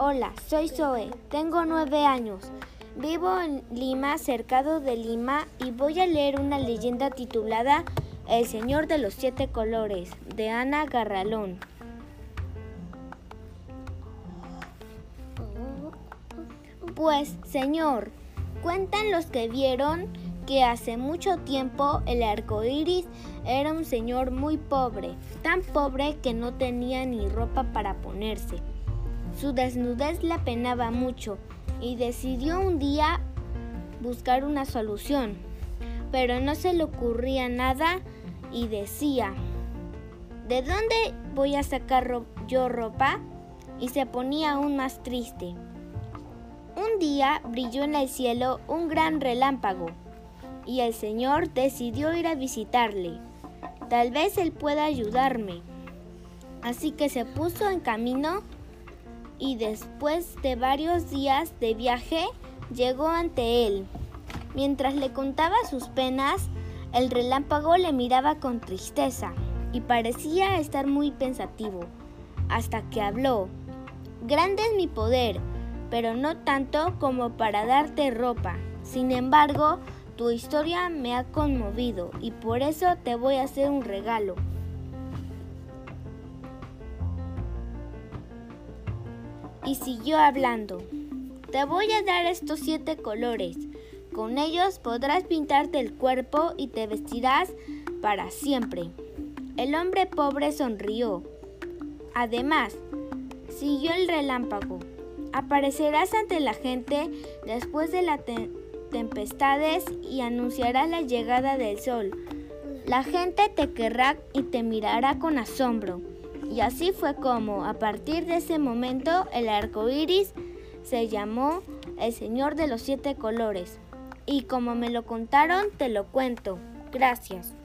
Hola, soy Zoe, tengo nueve años. Vivo en Lima, cercado de Lima, y voy a leer una leyenda titulada El Señor de los Siete Colores, de Ana Garralón. Pues, Señor, cuentan los que vieron que hace mucho tiempo el arco iris era un señor muy pobre, tan pobre que no tenía ni ropa para ponerse. Su desnudez le apenaba mucho y decidió un día buscar una solución, pero no se le ocurría nada y decía, ¿de dónde voy a sacar yo ropa? Y se ponía aún más triste. Un día brilló en el cielo un gran relámpago y el Señor decidió ir a visitarle. Tal vez Él pueda ayudarme. Así que se puso en camino y después de varios días de viaje llegó ante él. Mientras le contaba sus penas, el relámpago le miraba con tristeza y parecía estar muy pensativo, hasta que habló. Grande es mi poder, pero no tanto como para darte ropa. Sin embargo, tu historia me ha conmovido y por eso te voy a hacer un regalo. Y siguió hablando. Te voy a dar estos siete colores. Con ellos podrás pintarte el cuerpo y te vestirás para siempre. El hombre pobre sonrió. Además, siguió el relámpago. Aparecerás ante la gente después de las tempestades y anunciarás la llegada del sol. La gente te querrá y te mirará con asombro. Y así fue como, a partir de ese momento, el arco iris se llamó el Señor de los Siete Colores. Y como me lo contaron, te lo cuento. Gracias.